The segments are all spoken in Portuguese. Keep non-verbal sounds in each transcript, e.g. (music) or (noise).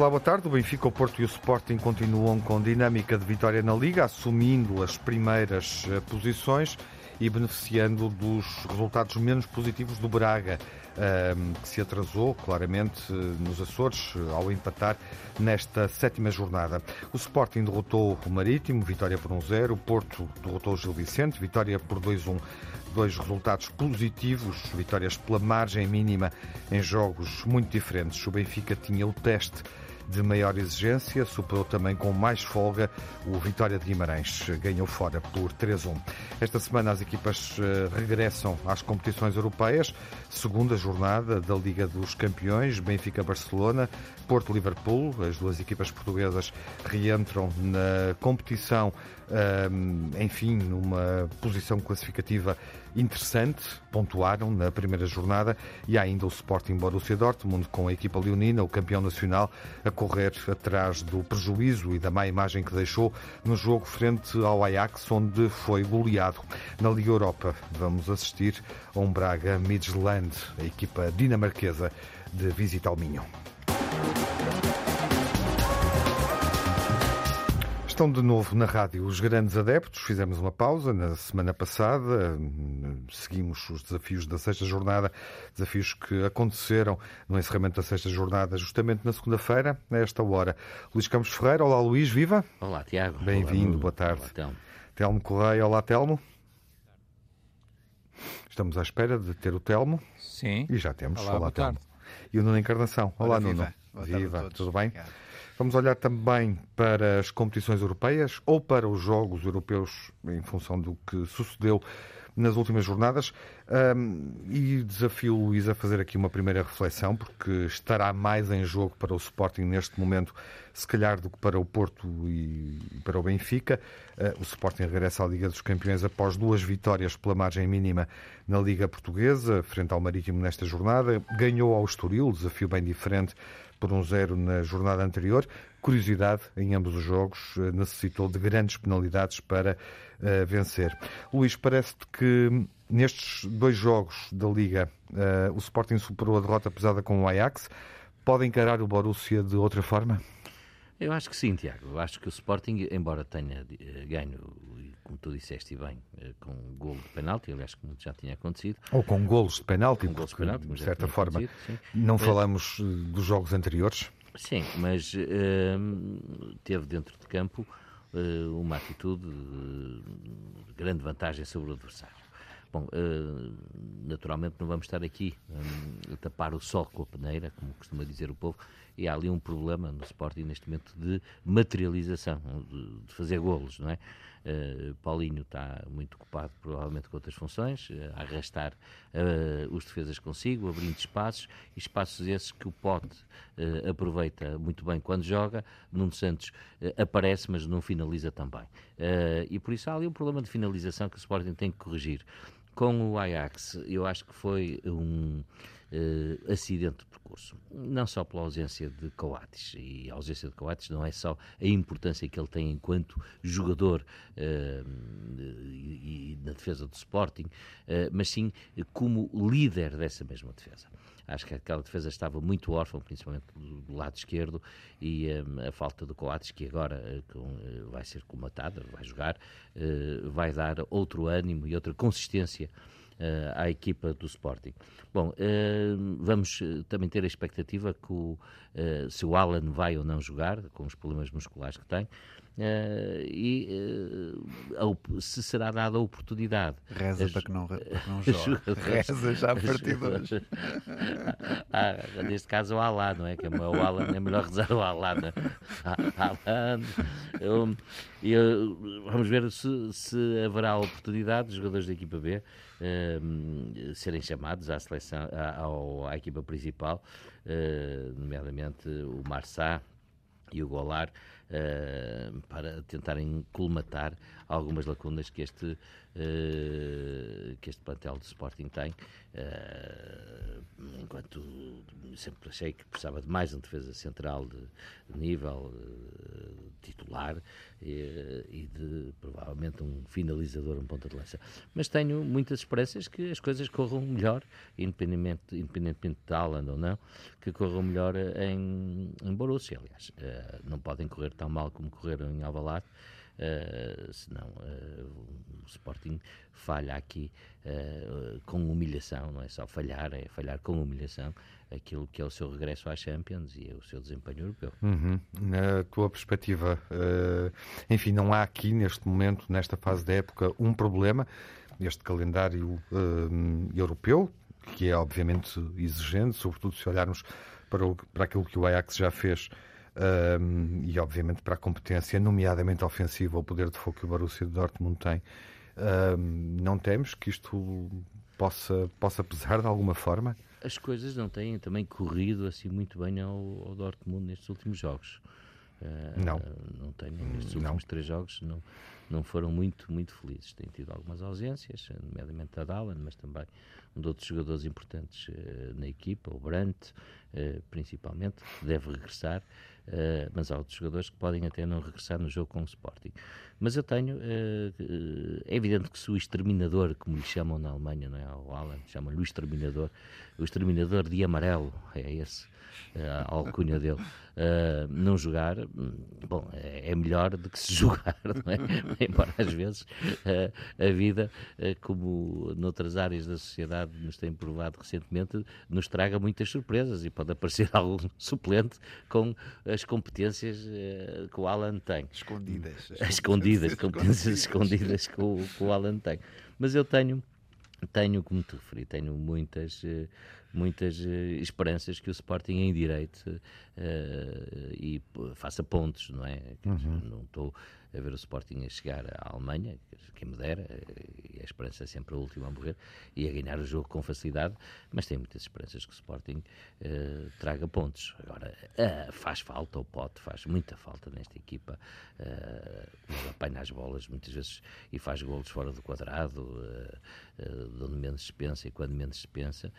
Olá, boa tarde. O Benfica, o Porto e o Sporting continuam com dinâmica de vitória na Liga, assumindo as primeiras eh, posições e beneficiando dos resultados menos positivos do Braga, ehm, que se atrasou claramente eh, nos Açores eh, ao empatar nesta sétima jornada. O Sporting derrotou o Marítimo, vitória por 1-0. O Porto derrotou o Gil Vicente, vitória por 2-1 dois resultados positivos, vitórias pela margem mínima em jogos muito diferentes. O Benfica tinha o teste de maior exigência, superou também com mais folga o Vitória de Guimarães, ganhou fora por 3-1. Esta semana as equipas eh, regressam às competições europeias, segunda jornada da Liga dos Campeões, Benfica-Barcelona, Porto-Liverpool, as duas equipas portuguesas reentram na competição, enfim, numa posição classificativa interessante, pontuaram na primeira jornada e há ainda o Sporting Borussia Dortmund com a equipa leonina, o campeão nacional, a correr atrás do prejuízo e da má imagem que deixou no jogo frente ao Ajax, onde foi goleado. Na Liga Europa vamos assistir a um Braga Midland, a equipa dinamarquesa de visita ao Minho. Estão de novo na rádio os grandes adeptos. Fizemos uma pausa na semana passada. Seguimos os desafios da sexta jornada, desafios que aconteceram no encerramento da sexta jornada, justamente na segunda-feira, a esta hora. Luís Campos Ferreira, olá Luís, viva. Olá Tiago. Bem-vindo, boa tarde. Olá, Telmo. Telmo Correia, olá Telmo. Estamos à espera de ter o Telmo. Sim. E já temos. Olá, olá Telmo. E o Nuno Encarnação. Olá, Olá Nuno. Viva, viva. tudo bem? Obrigado. Vamos olhar também para as competições europeias ou para os Jogos Europeus em função do que sucedeu nas últimas jornadas. Um, e desafio o Luís a fazer aqui uma primeira reflexão, porque estará mais em jogo para o Sporting neste momento, se calhar, do que para o Porto e para o Benfica. Uh, o Sporting regressa à Liga dos Campeões após duas vitórias pela margem mínima na Liga Portuguesa, frente ao Marítimo nesta jornada. Ganhou ao Estoril, desafio bem diferente por um zero na jornada anterior. Curiosidade, em ambos os jogos, eh, necessitou de grandes penalidades para uh, vencer. Luís, parece-te que nestes dois jogos da Liga uh, o Sporting superou a derrota pesada com o Ajax. Pode encarar o Borussia de outra forma? Eu acho que sim, Tiago. Eu acho que o Sporting, embora tenha ganho, como tu disseste bem, com um golo de penalti, aliás, como já tinha acontecido. Ou com golos de penalti, com golos de, penalti, de certa forma. Não mas, falamos dos jogos anteriores? Sim, mas uh, teve dentro de campo uh, uma atitude de grande vantagem sobre o adversário. Bom, uh, naturalmente não vamos estar aqui um, a tapar o sol com a peneira, como costuma dizer o povo, e há ali um problema no Sporting neste momento de materialização, de, de fazer golos, não é? Uh, Paulinho está muito ocupado, provavelmente, com outras funções, uh, a arrastar uh, os defesas consigo, abrindo espaços, e espaços esses que o Pote aproveita muito bem quando joga. Nuno Santos aparece, mas não finaliza também. e por isso há ali um problema de finalização que o Sporting tem que corrigir. Com o Ajax, eu acho que foi um uh, acidente de percurso. Não só pela ausência de Coates, e a ausência de Coates não é só a importância que ele tem enquanto jogador uh, e, e, na defesa do Sporting, uh, mas sim como líder dessa mesma defesa. Acho que aquela defesa estava muito órfã, principalmente do lado esquerdo, e um, a falta do Coates, que agora uh, vai ser comatada, vai jogar, vai dar outro ânimo e outra consistência à equipa do Sporting. Bom, uh, vamos eh, também ter a expectativa que o, se o Alan vai ou não jogar, com os problemas musculares que tem, Uh, e uh, se será dada a oportunidade. Reza para que não, para que não (laughs) jogue. Reza já a partir de hoje. (laughs) ah, neste caso o Alan, não é? Que é o Alan, é melhor rezar o Alan. Né? (laughs) Eu, eu, vamos ver se, se haverá a oportunidade dos jogadores da equipa B uh, serem chamados à seleção, à, à equipa principal, nomeadamente o Marçá e o Golar, para tentarem colmatar algumas lacunas que este, uh, que este plantel de Sporting tem. Uh, enquanto sempre achei que precisava de mais uma defesa central de, de nível titular e, e, de provavelmente um finalizador, um ponta de lança. Mas tenho muitas esperanças que as coisas corram melhor, independentemente, independentemente de Haaland ou não, que corram melhor em, em Borussia, aliás. não podem correr tão mal como correram em Alvalade, uh, senão uh, o Sporting falha aqui uh, com humilhação, não é só falhar, é falhar com humilhação aquilo que é o seu regresso à Champions e é o seu desempenho europeu. Uhum. Na tua perspectiva, enfim, não há aqui neste momento, nesta fase da época, um problema, este calendário europeu, que é obviamente exigente, sobretudo se olharmos para, o, para aquilo que o Ajax já fez um, e obviamente para a competência, nomeadamente ofensiva, o poder de fogo que o Borussia Dortmund tem. Um, não temos que isto possa, possa pesar de alguma forma? As coisas não têm também corrido assim muito bem ao, ao Dortmund nestes últimos jogos. Uh, não. Não tenho. Estes últimos não. três jogos não, não foram muito, muito felizes. Tem tido algumas ausências, nomeadamente a Dallan, mas também um de outros jogadores importantes uh, na equipa, o Brandt, uh, principalmente, que deve regressar. Uh, mas há outros jogadores que podem até não regressar no jogo com o Sporting. Mas eu tenho, uh, é evidente que se o exterminador, como lhe chamam na Alemanha, não é? O Alan, chamam-lhe o exterminador, o exterminador de amarelo, é esse a alcunha dele, uh, não jogar, bom, é, é, melhor do que se (laughs) jogar, não é? Embora às vezes uh, a vida, uh, como noutras áreas da sociedade nos tem provado recentemente, nos traga muitas surpresas e pode aparecer (laughs) algum suplente com as competências que o Alan tem. Escondidas. As (laughs) escondidas, competências escondidas que o, que o Alan tem. Mas eu tenho tenho, como te referi, tenho muitas, muitas uh, esperanças que o Sporting endireite uh, e faça pontos, não é? Uhum. Não estou a ver o Sporting a chegar à Alemanha, quem me dera, e a esperança é sempre a última a morrer, e a ganhar o jogo com facilidade, mas tenho muitas esperanças que o Sporting uh, traga pontos. Agora, uh, faz falta, o pote faz muita falta nesta equipa, uh, ele apanha as bolas muitas vezes e faz golos fora do quadrado, de onde menos se pensa e quando menos se pensa,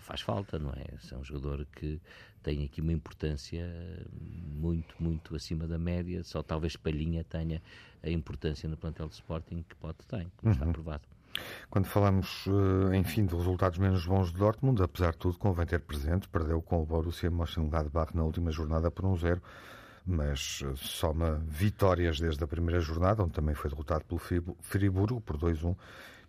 faz falta, não é? É um jogador que tem aqui uma importância muito, muito acima da média, só talvez Palhinha tenha a importância no plantel de Sporting que pode ter, como uhum. está provado. Quando falamos, eh, enfim, de resultados menos bons de Dortmund, apesar de tudo, convém ter presente, perdeu com o Borussia Mönchengladbach na última jornada por um zero, mas eh, soma vitórias desde a primeira jornada, onde também foi derrotado pelo Friburgo por 2-1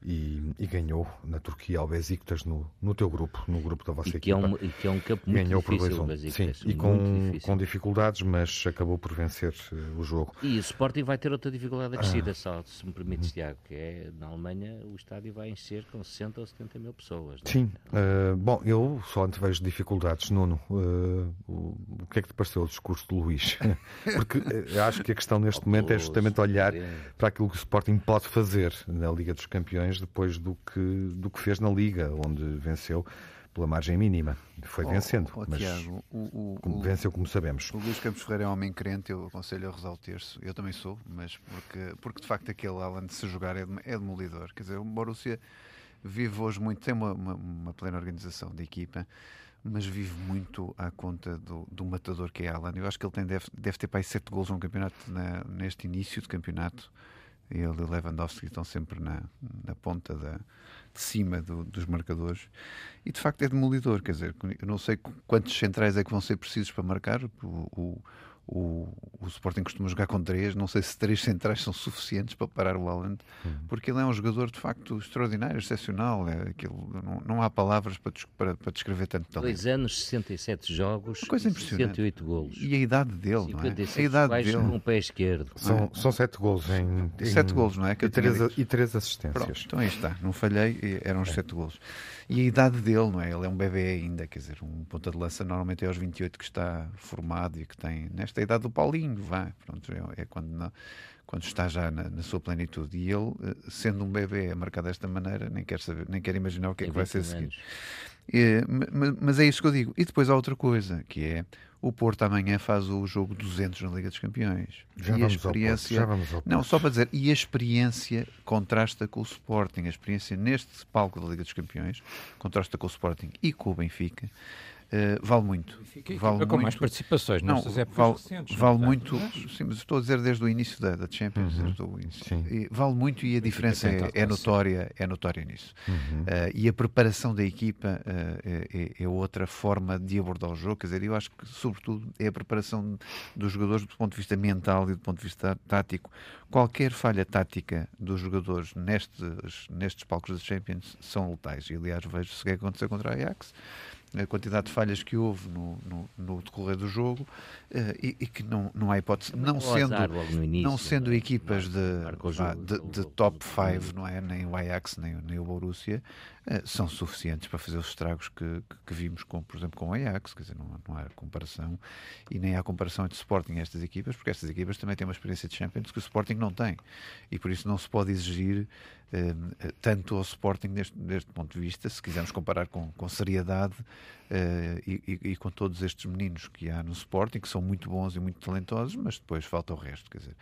e, e, ganhou na Turquia ao Besiktas no, no teu grupo, no grupo da vossa e equipa. É um, e que é um campo muito ganhou difícil, por 2 Sim, e com, com dificuldades, mas acabou por vencer uh, o jogo. E o Sporting vai ter outra dificuldade acrescida, ah. só se me permites, Tiago, que é na Alemanha o estádio vai encher com 60 ou 70 mil pessoas. É? Sim, uh, bom, eu só antevejo dificuldades. Nuno, uh, o, o que é que te pareceu o discurso do Luís? (laughs) Porque acho que a questão neste (laughs) momento é justamente olhar para aquilo que o Sporting pode fazer na Liga dos Campeões depois do que, do que fez na Liga, onde venceu pela margem mínima. Foi oh, vencendo, oh, mas Tiago, o, o, venceu como sabemos. O Luís Campos Ferreira é um homem crente, eu aconselho a rezar o terço. Eu também sou, mas porque, porque de facto aquele Alan de se jogar é, é demolidor. Quer dizer, o Borussia vive hoje muito, tem uma, uma, uma plena organização de equipa, mas vive muito à conta do, do matador que é Alan. Eu acho que ele tem, deve, deve ter para aí sete gols no campeonato, na, neste início de campeonato ele e Lewandowski estão sempre na, na ponta da, de cima do, dos marcadores. E de facto é demolidor, quer dizer, eu não sei quantos centrais é que vão ser precisos para marcar, o, o o, o Sporting costuma jogar com três, não sei se três centrais são suficientes para parar o Haaland, uhum. porque ele é um jogador de facto extraordinário, excepcional. É aquilo, não, não há palavras para, para, para descrever tanto talento. Dois anos, 67 jogos, coisa impressionante. 68 golos. E a idade dele, não é? A idade dele. com o pé esquerdo. São, é? são sete golos em, em, Sete golos, não é? Que e, três, e três assistências. Pronto, então aí está, não falhei, eram os é. sete golos. E a idade dele, não é? Ele é um bebê ainda, quer dizer, um ponta de lança normalmente é aos 28 que está formado e que tem, nesta idade do Paulinho, vá, pronto, é, é quando, não, quando está já na, na, sua plenitude. E ele, eh, sendo um bebê a marcar desta maneira, nem quer saber, nem quer imaginar o que é que vai ser seguido. É, mas é isso que eu digo. E depois há outra coisa, que é o Porto amanhã faz o jogo 200 na Liga dos Campeões. Já e a experiência, já vamos ao Não, só para dizer, e a experiência contrasta com o Sporting. A experiência neste palco da Liga dos Campeões contrasta com o Sporting e com o Benfica. Uh, vale muito. Vale com muito. mais participações não, vale, recentes, vale muito, sim, mas estou a dizer desde o início da, da Champions, uhum. desde o início. E, vale muito e a diferença é, é, notória, é notória nisso. Uhum. Uh, e a preparação da equipa uh, é, é, outra forma de abordar o jogo, quer dizer, eu acho que sobretudo é a preparação dos jogadores do ponto de vista mental e do ponto de vista tático. Qualquer falha tática dos jogadores nestes, nestes palcos da Champions são letais. E aliás vejo-se o que aconteceu contra a Ajax a quantidade de falhas que houve no, no, no decorrer do jogo uh, e, e, que não, não há hipótese, não sendo, início, não sendo equipas de, de, de, de top 5, não é? nem o Ajax nem, nem o Borussia, são suficientes para fazer os estragos que, que, vimos, com, por exemplo, com o Ajax, quer dizer, não, não há comparação e nem há comparação entre Sporting e estas equipas, porque estas equipas também têm uma experiência de Champions que o Sporting não tem e por isso não se pode exigir uh, tanto ao Sporting deste, deste ponto de vista, se quisermos comparar com, com seriedade uh, e, e, e, com todos estes meninos que há no Sporting, que são muito bons e muito talentosos, mas depois falta o resto. Quer dizer.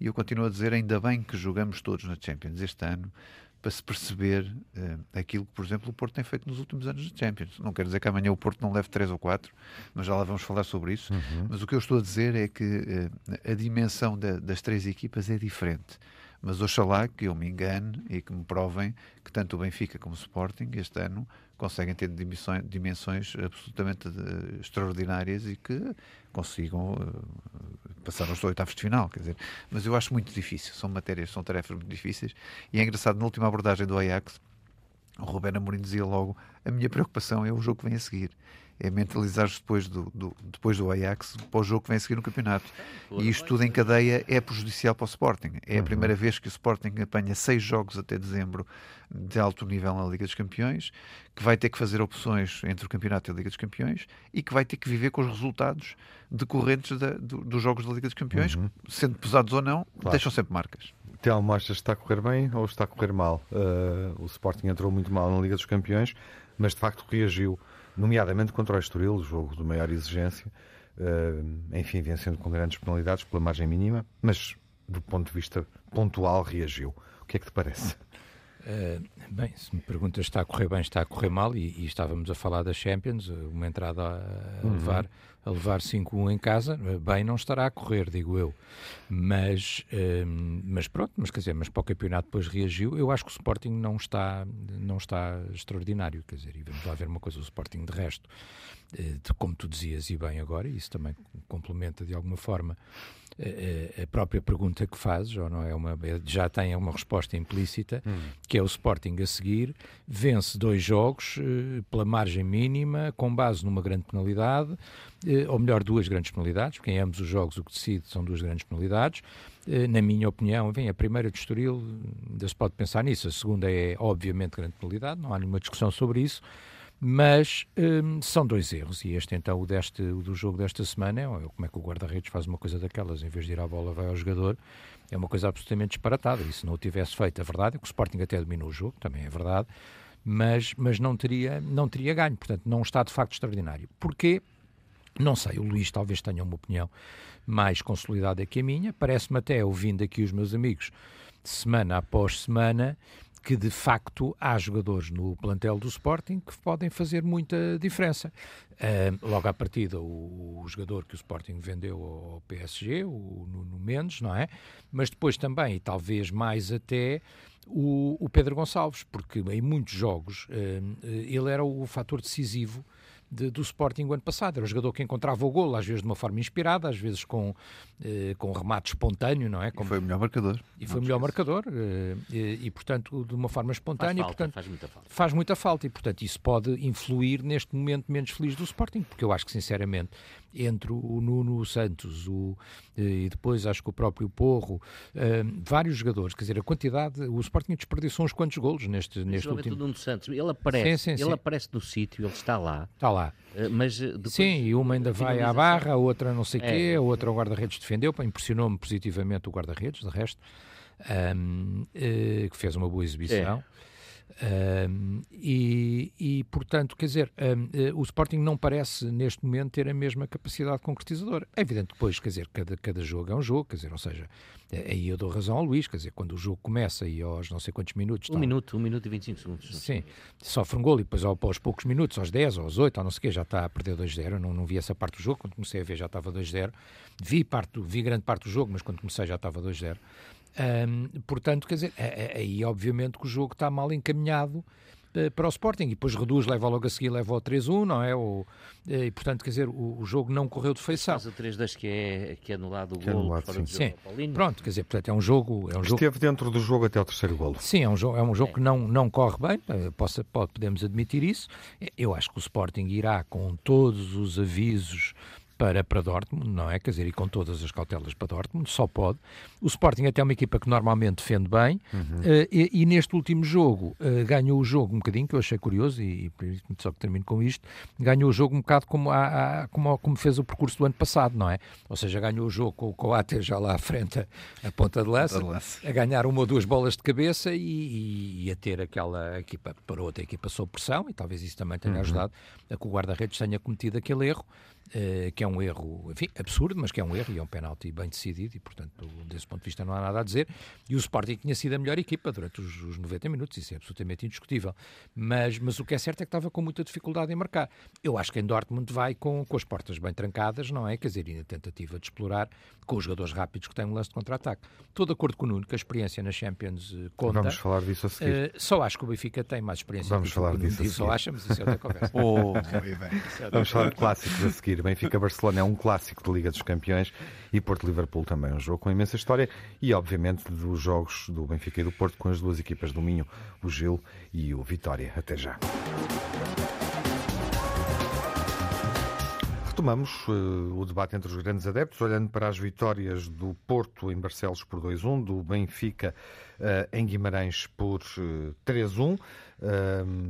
E eu continuo a dizer, ainda bem que jogamos todos na Champions este ano, para se perceber uh, aquilo que, por exemplo, o Porto tem feito nos últimos anos de Champions. Não quer dizer que amanhã o Porto não leve 3 ou 4, mas já lá vamos falar sobre isso. Uhum. Mas o que eu estou a dizer é que uh, a dimensão da, das três equipas é diferente mas oxalá que eu me engane e que me provem que tanto o Benfica como o Sporting este ano conseguem ter dimensões, dimensões absolutamente uh, extraordinárias e que consigam uh, passar aos oitavos de final, quer dizer, mas eu acho muito difícil, são matérias, são tarefas muito difíceis e é engraçado, na última abordagem do Ajax o Rubén Amorim dizia logo a minha preocupação é o jogo que vem a seguir é mentalizar-se depois do, do, depois do Ajax para o jogo que vem a seguir no campeonato. E isto tudo em cadeia é prejudicial para o Sporting. É a uhum. primeira vez que o Sporting apanha seis jogos até dezembro de alto nível na Liga dos Campeões, que vai ter que fazer opções entre o campeonato e a Liga dos Campeões e que vai ter que viver com os resultados decorrentes da, do, dos jogos da Liga dos Campeões, uhum. sendo pesados ou não, claro. deixam sempre marcas. Telmo, achas que está a correr bem ou está a correr mal? Uh, o Sporting entrou muito mal na Liga dos Campeões, mas de facto reagiu nomeadamente contra o Estoril, jogo de maior exigência, uh, enfim, vencendo com grandes penalidades pela margem mínima, mas do ponto de vista pontual reagiu. O que é que te parece? Uh, bem, se me perguntas está a correr bem, está a correr mal, e, e estávamos a falar da Champions, uma entrada a, uhum. levar, a levar 5-1 em casa, bem não estará a correr, digo eu. Mas, uh, mas pronto, mas quer dizer, mas para o campeonato depois reagiu. Eu acho que o Sporting não está, não está extraordinário, quer dizer, e vamos lá ver uma coisa, o Sporting de resto, de, como tu dizias e bem agora, e isso também complementa de alguma forma a própria pergunta que fazes, ou não é uma, é, já tem uma resposta implícita, hum. que é o Sporting a seguir, vence dois jogos eh, pela margem mínima, com base numa grande penalidade, eh, ou melhor, duas grandes penalidades, porque em ambos os jogos o que decide são duas grandes penalidades. Eh, na minha opinião, vem a primeira de Estoril, ainda se pode pensar nisso, a segunda é obviamente grande penalidade, não há nenhuma discussão sobre isso mas hum, são dois erros. E este, então, o, deste, o do jogo desta semana, é como é que o guarda-redes faz uma coisa daquelas, em vez de ir à bola, vai ao jogador, é uma coisa absolutamente disparatada. E se não o tivesse feito, a verdade é que o Sporting até dominou o jogo, também é verdade, mas, mas não, teria, não teria ganho. Portanto, não está de facto extraordinário. Porquê? Não sei, o Luís talvez tenha uma opinião mais consolidada que a minha. Parece-me até, ouvindo aqui os meus amigos, semana após semana, que de facto há jogadores no plantel do Sporting que podem fazer muita diferença. Uh, logo à partida, o, o, jogador que o Sporting vendeu ao PSG, o Nuno Mendes, não é? Mas depois também, e talvez mais até, o, o Pedro Gonçalves, porque em muitos jogos uh, ele era o fator decisivo de, do Sporting o ano passado. Era um jogador que encontrava o golo, às vezes de uma forma inspirada, às vezes com, eh, com remate espontâneo, não é? Como... E foi o melhor marcador. E foi o melhor marcador, eh, e, e, portanto, de uma forma espontânea. Faz, falta, portanto, faz muita falta. Faz muita falta, e portanto, isso pode influir neste momento menos feliz do Sporting, porque eu acho que, sinceramente, entre o Nuno Santos o, eh, e depois acho que o próprio Porro, uh, vários jogadores, quer dizer, a quantidade, o Sporting desperdiçou uns quantos golos neste, neste último... o Nuno Santos, ele aparece, sim, sim, ele sim. aparece no sítio, ele está lá. Está lá. Uh, mas depois, sim, e uma ainda vai à barra, a outra não sei o é. quê, a outra o guarda-redes defendeu, impressionou-me positivamente o guarda-redes, de resto, um, uh, que fez uma boa exibição. É. Um, e, e, portanto, quer dizer, um, eh, o Sporting não parece neste momento ter a mesma capacidade concretizadora. É evidente que depois, quer dizer, cada, cada jogo é um jogo, quer dizer, ou seja, eh, aí eu dou razão ao Luís, quer dizer, quando o jogo começa e aos não sei quantos minutos. Um minuto, um minuto e 25 segundos. Sim, sofre um gol e depois aos poucos minutos, aos 10, aos 8, ou não sei o quê, já está a perder 2-0. Não, não vi essa parte do jogo, quando comecei a ver já estava 2-0. Vi, parte, vi grande parte do jogo, mas quando comecei já estava 2-0. Um, portanto, quer dizer, é, é, aí obviamente que o jogo está mal encaminhado uh, para o Sporting e depois reduz, leva logo a seguir, leva ao 3-1, não é? Ou, uh, e portanto, quer dizer, o, o, jogo não correu de feição. Mas o 3-2 que é, que é anulado o que é gol anulado, fora sim. sim. Pronto, quer dizer, portanto, é um jogo. É um Esteve jogo... dentro do jogo até o terceiro golo. Sim, é um jogo, é um jogo é. que não, não corre bem, eh, possa, pode, podemos admitir isso. Eu acho que o Sporting irá com todos os avisos para, para Dortmund, não é? Quer dizer, e com todas as cautelas para Dortmund, só pode. O Sporting até é uma equipa que normalmente defende bem uhum. uh, e, e, neste último jogo uh, ganhou o jogo um bocadinho, que eu achei curioso, e, e só que termino com isto, ganhou o jogo um bocado como, a, a, como, como, fez o percurso do ano passado, não é? Ou seja, ganhou o jogo com o Coates já lá à frente, a ponta de lança, a ganhar uma ou duas bolas de cabeça e, e a ter aquela equipa, para outra equipa sob pressão, e talvez isso também tenha uhum. ajudado a que o guarda-redes tenha cometido aquele erro. Uh, que é um erro, enfim, absurdo, mas que é um erro e é um penalti bem decidido e, portanto, desse ponto de vista não há nada a dizer. E o Sporting tinha sido a melhor equipa durante os, os 90 minutos, isso é absolutamente indiscutível. Mas, mas o que é certo é que estava com muita dificuldade em marcar. Eu acho que em Dortmund vai com, com as portas bem trancadas, não é? Quer dizer, e na tentativa de explorar com os jogadores rápidos que têm um lance de contra-ataque. Estou de acordo com o Nuno que a experiência na Champions uh, conta. Vamos falar disso a seguir. Uh, só acho que o Benfica tem mais experiência. Vamos falar disso a seguir. Só acha, mas isso é outra (laughs) conversa. oh, Vamos falar de clássicos a seguir. Benfica-Barcelona é um clássico de Liga dos Campeões e Porto-Liverpool também, um jogo com imensa história e, obviamente, dos jogos do Benfica e do Porto com as duas equipas do Minho, o Gil e o Vitória. Até já. Retomamos uh, o debate entre os grandes adeptos, olhando para as vitórias do Porto em Barcelos por 2-1, do Benfica uh, em Guimarães por uh, 3-1.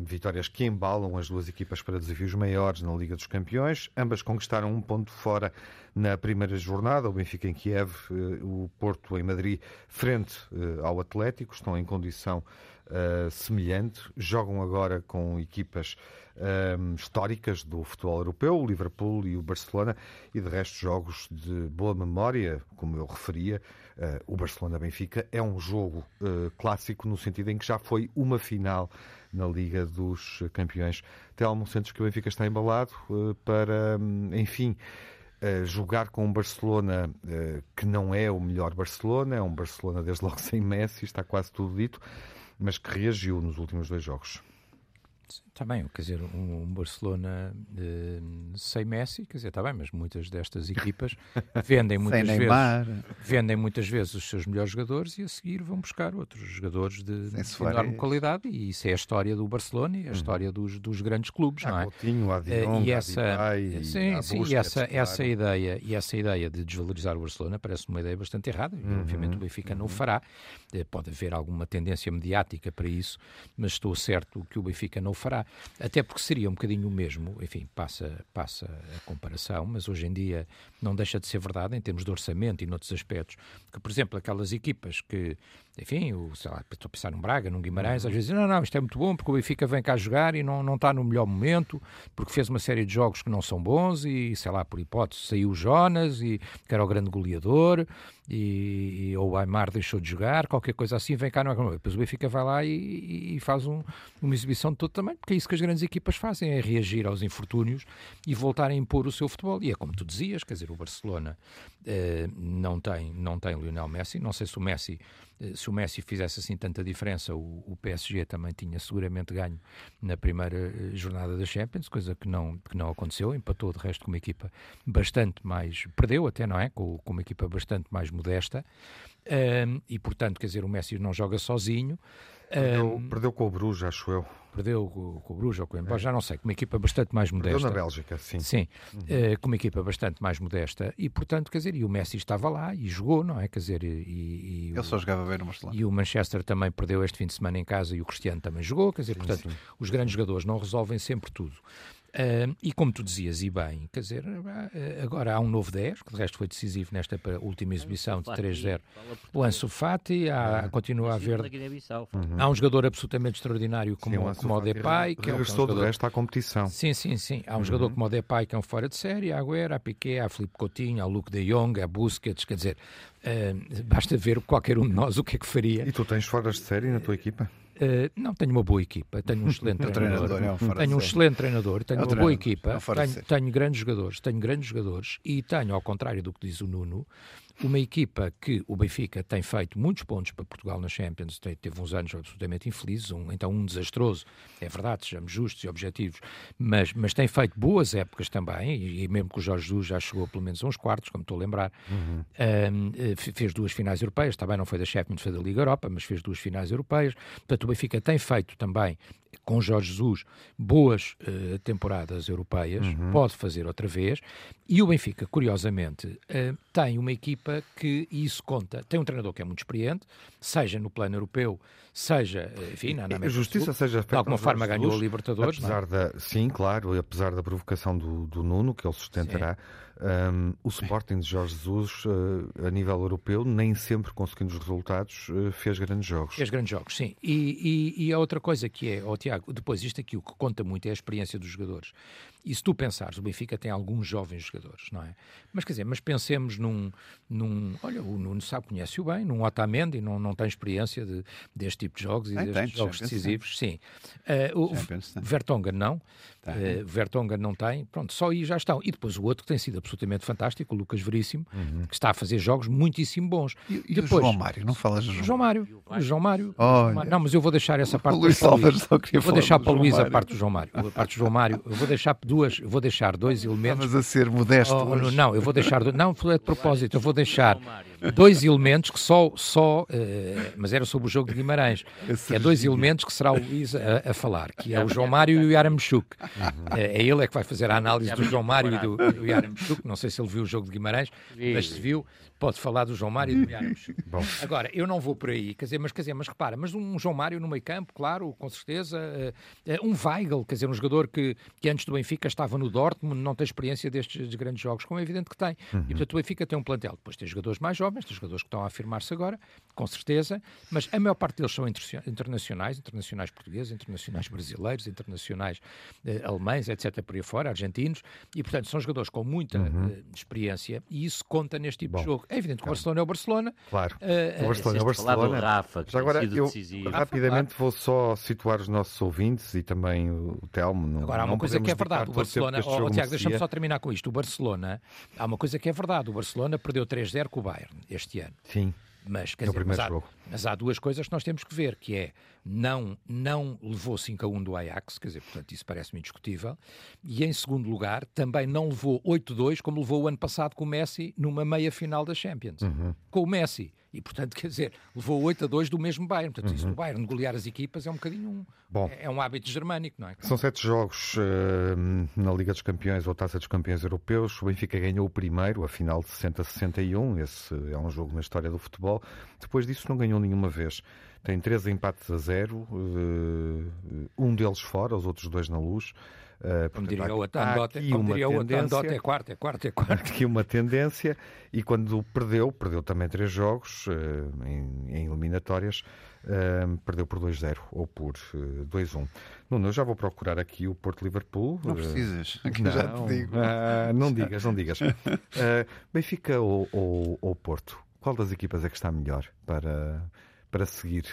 vitórias que embalam as duas equipas para desafios maiores na Liga dos Campeões. Ambas conquistaram um ponto fora na primeira jornada, o Benfica em Kiev, o Porto em Madrid, frente ao Atlético. Estão em condição uh, semelhante. Jogam agora com equipas um, históricas do futebol europeu, o Liverpool e o Barcelona, e de resto jogos de boa memória, como eu referia. Uh, o Barcelona-Benfica é um jogo uh, clássico no sentido em que já foi uma final na Liga dos Campeões. Telmo, sentes que o Benfica está embalado uh, para, um, enfim, Uh, jogar com um Barcelona uh, que não é o melhor Barcelona, é um Barcelona desde logo (laughs) sem Messi, está quase tudo dito mas que reagiu nos últimos dois jogos. Está bem, quer dizer, um, um Barcelona uh, sem Messi, quer dizer, está bem, mas muitas destas equipas (laughs) vendem muitas vezes vendem muitas vezes os seus melhores jogadores e a seguir vão buscar outros jogadores de, de enorme qualidade e isso é a história do Barcelona e a hum. história dos, dos grandes clubes, não é? Coutinho, Adion, uh, e essa, sim, sim, e essa, essa ideia e essa ideia de desvalorizar o Barcelona parece uma ideia bastante errada uhum, obviamente o Benfica uhum. não o fará. Uh, pode haver alguma tendência mediática para isso, mas estou certo que o Benfica não o fará. Até porque seria um bocadinho o mesmo, enfim, passa, passa a comparação, mas hoje em dia não deixa de ser verdade em termos de orçamento e noutros aspectos, que, por exemplo, aquelas equipas que enfim, o, sei lá, estou a pensar num Braga, num Guimarães, às vezes, não, não, isto é muito bom porque o Benfica vem cá jogar e não, não está no melhor momento, porque fez uma série de jogos que não são bons e, sei lá, por hipótese, saiu o Jonas, e, que era o grande goleador, e, e, ou o Aymar deixou de jogar, qualquer coisa assim, vem cá, não é Depois o Benfica vai lá e, e faz um, uma exibição de todo também, porque é isso que as grandes equipas fazem, é reagir aos infortúnios e voltar a impor o seu futebol. E é como tu dizias, quer dizer, o Barcelona eh, não, tem, não tem Lionel Messi, não sei se o Messi eh, se o Messi fizesse assim tanta diferença, o, o, PSG também tinha seguramente ganho na primeira eh, jornada da Champions, coisa que não, que não aconteceu, empatou de resto com uma equipa bastante mais, perdeu até, não é? Com, com uma equipa bastante mais modesta, um, e portanto, quer dizer, o Messi não joga sozinho. Perdeu, um, perdeu com o Bruges, acho eu perdeu com, com o Bruges ou com o Embora, é. já não sei, com uma equipa bastante mais modesta. Perdeu na Bélgica, sim. Sim, uhum. uh, com uma equipa bastante mais modesta e, portanto, quer dizer, e o Messi estava lá e jogou, não é? Quer dizer, e... e Ele o, só jogava bem no Barcelona. E o Manchester também perdeu este fim de semana em casa e o Cristiano também jogou, quer dizer, sim, portanto, sim. os grandes jogadores não resolvem sempre tudo. Uh, e como tu dizias, e bem, quer dizer, agora há um novo 10, que de resto foi decisivo nesta última exibição de 3-0. O Ansu Fati, há, continua a haver. Uhum. Há um jogador absolutamente extraordinário como, sim, como o Depay. Que é, um jogador... do resto à competição. Sim, sim, sim. Há um uhum. jogador como o Depay que é um fora de série, há Agüero, há Piquet, há Filipe Coutinho, há Luke de Jong, há Busquets, quer dizer, uh, basta ver qualquer um de nós o que é que faria. E tu tens fora de série na tua equipa? Uh, não, tenho uma boa equipa, tenho um (laughs) excelente treinador, treinador é tenho um excelente treinador, tenho é uma boa equipa, é tenho, tenho, grandes jogadores, tenho grandes jogadores e tenho, ao contrário do que diz o Nuno, uma equipa que o Benfica tem feito muitos pontos para Portugal na Champions, teve uns anos absolutamente infelizes, um, então um desastroso, é verdade, sejamos justos e objetivos, mas, mas tem feito boas épocas também, e, e mesmo que o Jorge Jesus já chegou pelo menos a uns quartos, como estou a lembrar, uhum. um, fez duas finais europeias, também não foi da Champions, foi da Liga Europa, mas fez duas finais europeias, portanto o Benfica tem feito também com Jorge Jesus boas uh, temporadas europeias, uhum. pode fazer outra vez, e o Benfica, curiosamente, uh, tem uma equipa que, isso conta, tem um treinador que é muito experiente, seja no plano europeu, seja, eh, enfim, na América Justiça Sul, seja de alguma forma ganhou a Libertadores. É? Apesar da, sim, claro, apesar da provocação do, do Nuno, que ele sustentará, um, o Sporting de Jorge Jesus, uh, a nível europeu, nem sempre conseguindo os resultados, uh, fez grandes jogos. Fez grandes jogos, sim. E, e, e a outra coisa que é, oh, Tiago, depois isto aqui o que conta muito é a experiência dos jogadores. E se tu pensares, o Benfica tem alguns jovens jogadores, não é? Mas quer dizer, mas pensemos num. num olha, o Nuno sabe, conhece-o bem, num Otamendi, não, não tem experiência de, deste tipo de jogos e tem, destes tem, jogos decisivos, sim. Uh, o Vertonghen não, uh, Vertonghen não tem, pronto, só aí já estão. E depois o outro que tem sido absolutamente fantástico, o Lucas Veríssimo, uhum. que está a fazer jogos muitíssimo bons. E, e depois, João Mário, não falas do João, João Mário? João Mário. Oh, não, mas eu vou deixar essa parte. O Luís Alves só queria Vou deixar para o Luís a parte do João Mário. A parte do João Mário, eu vou deixar duas, vou deixar dois elementos. Estavas a ser modesto. Oh, não, eu vou deixar, não, foi de propósito, eu vou deixar dois elementos que só, só uh, mas era sobre o jogo de Guimarães, que é dois elementos que será o Luís a, a falar, que é o João Mário e o Yaramchuk. Uhum. É, é ele é que vai fazer a análise do João Mário e do, do Yaramchuk, não sei se ele viu o jogo de Guimarães, mas se viu, pode falar do João Mário e do Yaramchuk. (laughs) Agora, eu não vou por aí, quer dizer, mas, quer dizer, mas repara, mas um João Mário no meio campo, claro, com certeza, uh, um Weigl, quer dizer, um jogador que, que antes do Benfica estava no Dortmund, não tem experiência destes grandes jogos, como é evidente que tem. Uhum. E portanto o Benfica tem um plantel, depois tem jogadores mais jovens, tem jogadores que estão a afirmar-se agora, com certeza, mas a maior parte deles são internacionais, internacionais portugueses, internacionais brasileiros, internacionais eh, alemães, etc., por aí fora, argentinos, e portanto são jogadores com muita uhum. uh, experiência e isso conta neste tipo Bom, de jogo. É evidente que o Barcelona é o Barcelona. Claro, uh, o Barcelona é o Barcelona. Rafa, Já agora, eu decisivo. rapidamente vou só situar os nossos ouvintes e também o Telmo. Não, agora, há uma coisa que é verdade, o Barcelona, oh, oh, Tiago, deixa-me só terminar com isto. O Barcelona, há uma coisa que é verdade, o Barcelona perdeu 3-0 com o Bayern este ano. Sim. Mas, quer é dizer, mas há, mas, há, duas coisas que nós temos que ver, que é não, não levou 5 a 1 do Ajax, quer dizer, portanto, isso parece-me indiscutível, e em segundo lugar, também não levou 8-2, como levou o ano passado com o Messi numa meia final da Champions. Uhum. Com o Messi. E, portanto, quer dizer, levou 8 a 2 do mesmo Bayern. Portanto, uhum. isso do Bayern, golear as equipas é um bocadinho um, Bom, é, é um hábito germânico, não é? São sete jogos uh, na Liga dos Campeões ou Taça dos Campeões Europeus. O Benfica ganhou o primeiro, a final de 60-61. Esse é um jogo na história do futebol. Depois disso, não ganhou nenhuma vez. Tem 13 empates a zero, uh, um deles fora, os outros dois na luz. Uh, como diria o Atandote, como diria o é quarto, é quarto, é quarto. Aqui uma tendência, e quando perdeu, perdeu também três jogos uh, em, em, eliminatórias, uh, perdeu por 2-0 ou por uh, 2-1. Nuno, eu já vou procurar aqui o Porto-Liverpool. Não precisas, aqui não, já te digo. não digas, não digas. (laughs) Benfica ou, ou, ou Porto? Qual das equipas é que está melhor para, para seguir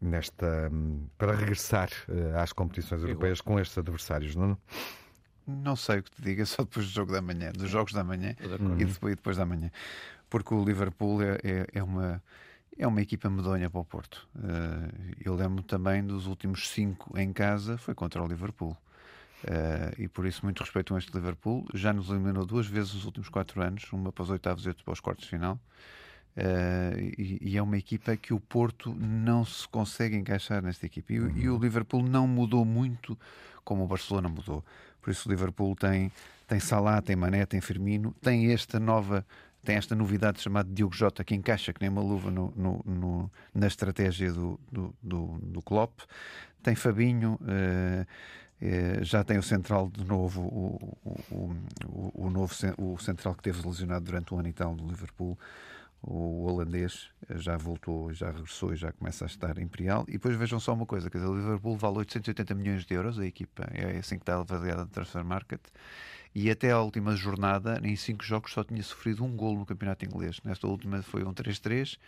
nesta para regressar uh, às competições europeias com estes adversários, não? Não sei o que te diga, (laughs) só depois do jogo da manhã, dos jogos da manhã e depois, e depois da manhã, porque o Liverpool é, é, é, uma é uma equipa medonha para o Porto. Uh, eu lembro também dos últimos cinco em casa foi contra o Liverpool. Uh, e por isso muito respeito a este Liverpool. Já nos eliminou duas vezes nos últimos quatro anos, uma para os oitavos e outra para os quartos de final. Uh, e, e, é uma equipa que o Porto não se consegue encaixar nesta equipa. E, uhum. e, o uhum. Liverpool não mudou muito como o Barcelona mudou. Por isso o Liverpool tem, tem Salah, tem Mané, tem Firmino, tem esta nova tem esta novidade chamada Diogo Jota que encaixa que nem uma luva no, no, no na estratégia do, do, do, do Klopp. Tem Fabinho, uh, É, já tem o central de novo, o, o, o, o, novo o central que teve lesionado durante o ano e tal do Liverpool, o holandês já voltou, já regressou e já começa a estar imperial. E depois vejam só uma coisa: quer dizer, o Liverpool vale 880 milhões de euros, a equipa é assim que está avaliada no Transfer Market. E até à última jornada, em cinco jogos, só tinha sofrido um gol no campeonato inglês. Nesta última foi um 3-3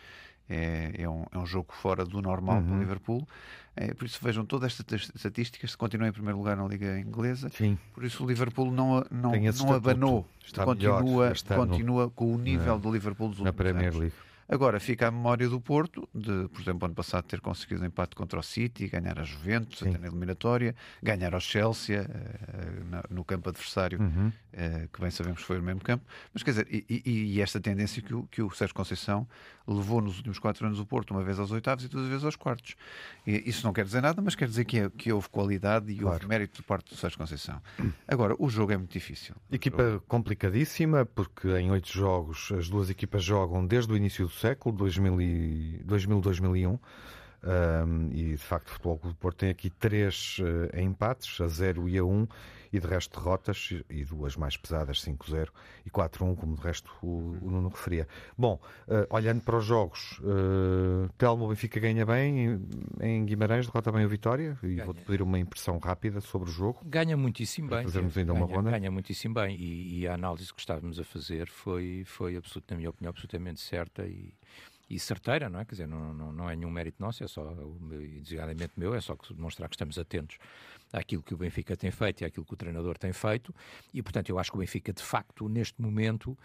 é, é, um, é um jogo fora do normal uhum. para o uhum. Liverpool. É, por isso vejam todas estas estatísticas, se continua em primeiro lugar na Liga Inglesa. Sim. Por isso o Liverpool não, não, não abanou. Está continua, continua com o nível é. do Liverpool dos últimos na Premier anos. League. Agora fica a memória do Porto, de, por exemplo, ano passado ter conseguido um empate contra o City, ganhar a Juventus, Sim. até na eliminatória, ganhar ao Chelsea uh, no campo adversário, uhum. uh, que bem sabemos que foi o mesmo campo. Mas quer dizer, e, e, esta tendência que o, que o Sérgio Conceição levou nos últimos quatro anos o Porto, uma vez aos oitavos e duas vezes aos quartos. E, isso não quer dizer nada, mas quer dizer que, é, que houve qualidade e claro. houve mérito de parte do Sérgio Conceição. Agora, o jogo é muito difícil. Equipa jogo... complicadíssima, porque em oito jogos as duas equipas jogam desde o início do século, 2000-2001. Um, e de facto o Futebol Clube do Porto tem aqui três uh, empates, a 0 e a 1, um, e de resto derrotas, e duas mais pesadas, 5-0 e 4-1, como de resto o, o Nuno referia. Bom, uh, olhando para os jogos, uh, Telmo Benfica ganha bem em, em Guimarães, derrota bem o Vitória, e vou-te pedir uma impressão rápida sobre o jogo. Ganha muitíssimo bem. Fazermos ainda ganha, uma ronda. Ganha muitíssimo bem, e, e, a análise que estávamos a fazer foi, foi absolutamente, na minha opinião, absolutamente certa e e certeira, não é? Quer dizer, não, não, não é nenhum mérito nosso, é só, designadamente meu, é só demonstrar que estamos atentos àquilo que o Benfica tem feito e àquilo que o treinador tem feito, e portanto eu acho que o Benfica, de facto, neste momento,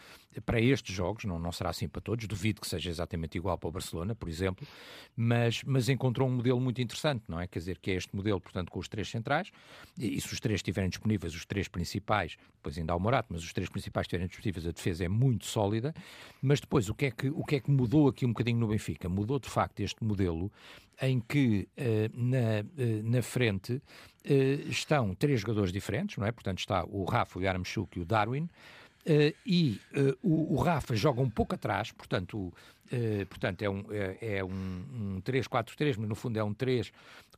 para estes jogos, não, não será assim para todos, duvido que seja exatamente igual para o Barcelona, por exemplo, mas, mas encontrou um modelo muito interessante, não é? Quer dizer, que é este modelo, portanto, com os três centrais, e, e se os três estiverem disponíveis, os três principais, depois ainda há o Morato, mas os três principais estiverem disponíveis, a defesa é muito sólida, mas depois o que é que, o que, é que mudou aqui um bocadinho no Benfica? Mudou, de facto, este modelo em que uh, na, uh, na frente uh, estão três jogadores diferentes, não é? Portanto, está o Rafa, o Yaramchuk e o Darwin, e o, o, Rafa joga um pouco atrás, portanto, portanto é um, é, é um, um 3-4-3, mas no fundo é um 3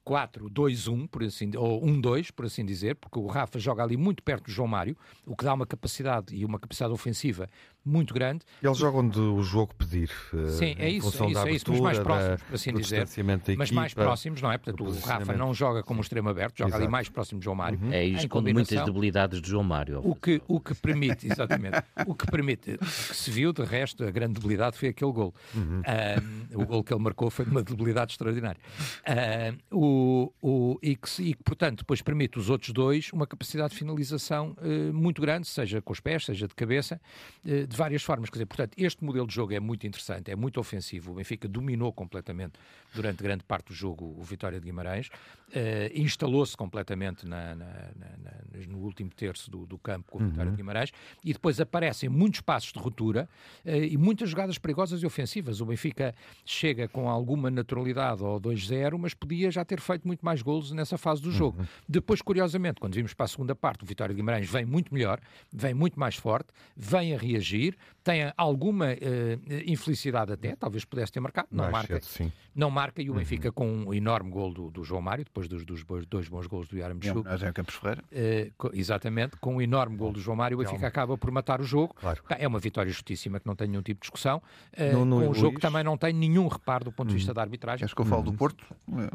4-2-1, por assim, ou 1-2, por assim dizer, porque o Rafa joga ali muito perto do João Mário, o que dá uma capacidade e uma capacidade ofensiva muito grande. Eles jogam onde o jogo pedir. Eh, Sim, é isso, é isso, é isso, mas mais próximos, por assim dizer. Mas mais próximos, não é? Portanto, o Rafa não joga como extremo aberto, joga Exato. ali mais próximo do João Mário. Uhum. É isso, com muitas debilidades do João Mário. O que, o que permite, (laughs) exatamente, o que permite, o que se viu, de resto, a grande debilidade foi aquele gol. Uhum. o gol que ele marcou foi de uma debilidade extraordinária. o, o, e, que, e que, portanto, depois permite os outros dois uma capacidade de finalização uh, muito grande, seja com os pés, seja de cabeça, uh, de várias formas. Quer dizer, portanto, este modelo de jogo é muito interessante, é muito ofensivo. O Benfica dominou completamente durante grande parte do jogo o Vitória de Guimarães, uh, instalou-se completamente na, na, na, no último terço do, do campo com o Vitória uhum. de Guimarães e depois aparecem muitos passos de ruptura e muitas jogadas perigosas e ofensivas. O Benfica chega com alguma naturalidade ao 2-0, mas podia já ter feito muito mais golos nessa fase do jogo. Uhum. Depois, curiosamente, quando vimos para a segunda parte, o Vitória de Guimarães vem muito melhor, vem muito mais forte, vem a reagir, tem alguma uh, infelicidade até, talvez pudesse ter marcado, não mais marca. Cedo, não marca e o Benfica uhum. com um enorme gol do, do, João Mário, depois dos, dos dois bons gols do Yaramchuk. É Campos Ferreira. Uh, exatamente, com um enorme gol do João Mário, o Benfica acaba por matar o jogo. Claro. É uma vitória justíssima que não tem nenhum tipo de discussão. Uh, não, não, um jogo que também não tem nenhum reparo do ponto de vista uhum. da arbitragem. Queres que eu falo do uhum. Porto?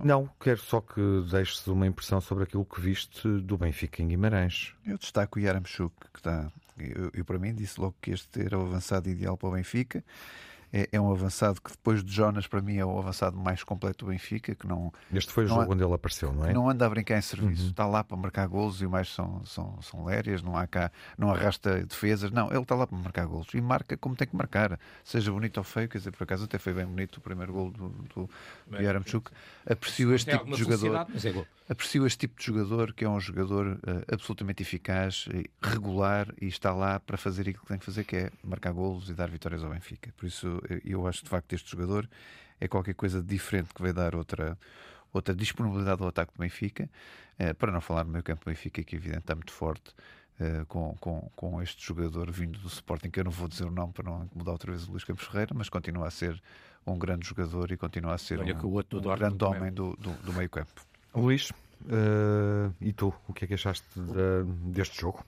Não, quero só que deixes uma impressão sobre aquilo que viste do Benfica em Guimarães. Eu destaco o Yaramchuk, que está. Eu, eu, para mim, disse logo que este era o avançado ideal para o Benfica é, é, um avançado que depois de Jonas, para mim, é o avançado mais completo do Benfica. Que não, este foi o jogo onde ele apareceu, não é? Não anda a brincar em serviço, uhum. está lá para marcar golos e mais são, são, são lérias, não há cá, não arrasta defesas, não, ele está lá para marcar golos e marca como tem que marcar, seja bonito ou feio, quer dizer, por acaso até foi bem bonito o primeiro gol do, do, do Yaramchuk. Aprecio este tipo de jogador. É aprecio este tipo de jogador que é um jogador uh, absolutamente eficaz, regular e está lá para fazer aquilo que tem que fazer, que é marcar golos e dar vitórias ao Benfica. Por isso eu acho de facto que este jogador é qualquer coisa diferente que vai dar outra, outra disponibilidade ao ataque do Benfica. Uh, para não falar no meio campo do Benfica, que evidente está muito forte. Uh, com, com, com este jogador vindo do Sporting, que eu não vou dizer o nome para não mudar outra vez o Luís Campos Ferreira, mas continua a ser um grande jogador e continua a ser Olha um, um grande homem do, do, do meio campo. Luís, Uh, e tu, o que é que achaste de, deste jogo?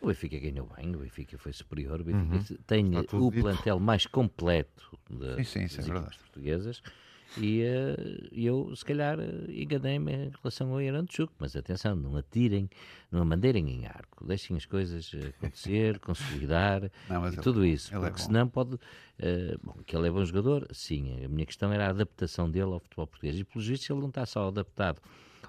O Benfica ganhou bem, o Benfica foi superior, o Benfica uhum. tem o dito. plantel mais completo de, sim, sim, das é equipas portuguesas e uh, eu, se calhar, enganei-me em relação ao Iranchuk, mas atenção, não atirem, não a manderem em arco, deixem as coisas acontecer, (laughs) consolidar não, e tudo é isso, porque é senão pode. Uh, bom, que ele é bom jogador, sim, a minha questão era a adaptação dele ao futebol português e, pelos vistos, ele não está só adaptado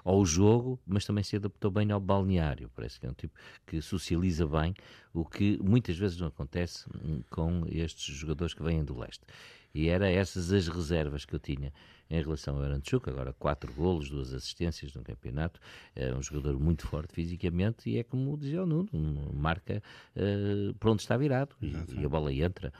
ao jogo, mas também se adaptou bem ao balneário. Parece que é um tipo que socializa bem, o que muitas vezes não acontece hum, com estes jogadores que vêm do leste. E era essas as reservas que eu tinha em relação ao Aranchuk, agora quatro golos, duas assistências no campeonato, é um jogador muito forte fisicamente e é como dizia o Nuno, marca uh, para onde está virado e, e, a bola entra.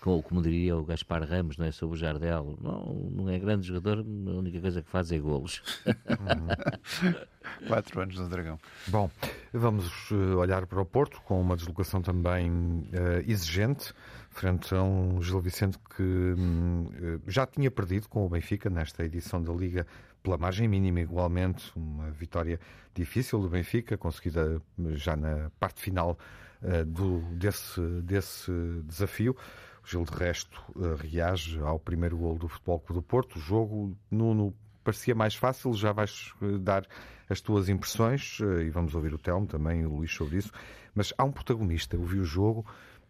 Como, como diria o Gaspar Ramos, não é sobre o Jardel, não, não é grande jogador, a única coisa que faz é golos. (laughs) Quatro anos no Dragão. Bom, vamos eh, olhar para o Porto com uma deslocação também uh, exigente frente a um Gil Vicente que hum, eh, já tinha perdido com o Benfica nesta edição da Liga pela margem mínima, igualmente. Uma vitória difícil do Benfica, conseguida já na parte final uh, do, desse, desse desafio. O Gil, de resto, uh, reage ao primeiro gol do Futebol Clube do Porto. O jogo, Nuno, parecia mais fácil. Já vais dar as tuas impressões e vamos ouvir o Telmo também o Luís sobre isso. Mas há um protagonista. Eu vi o jogo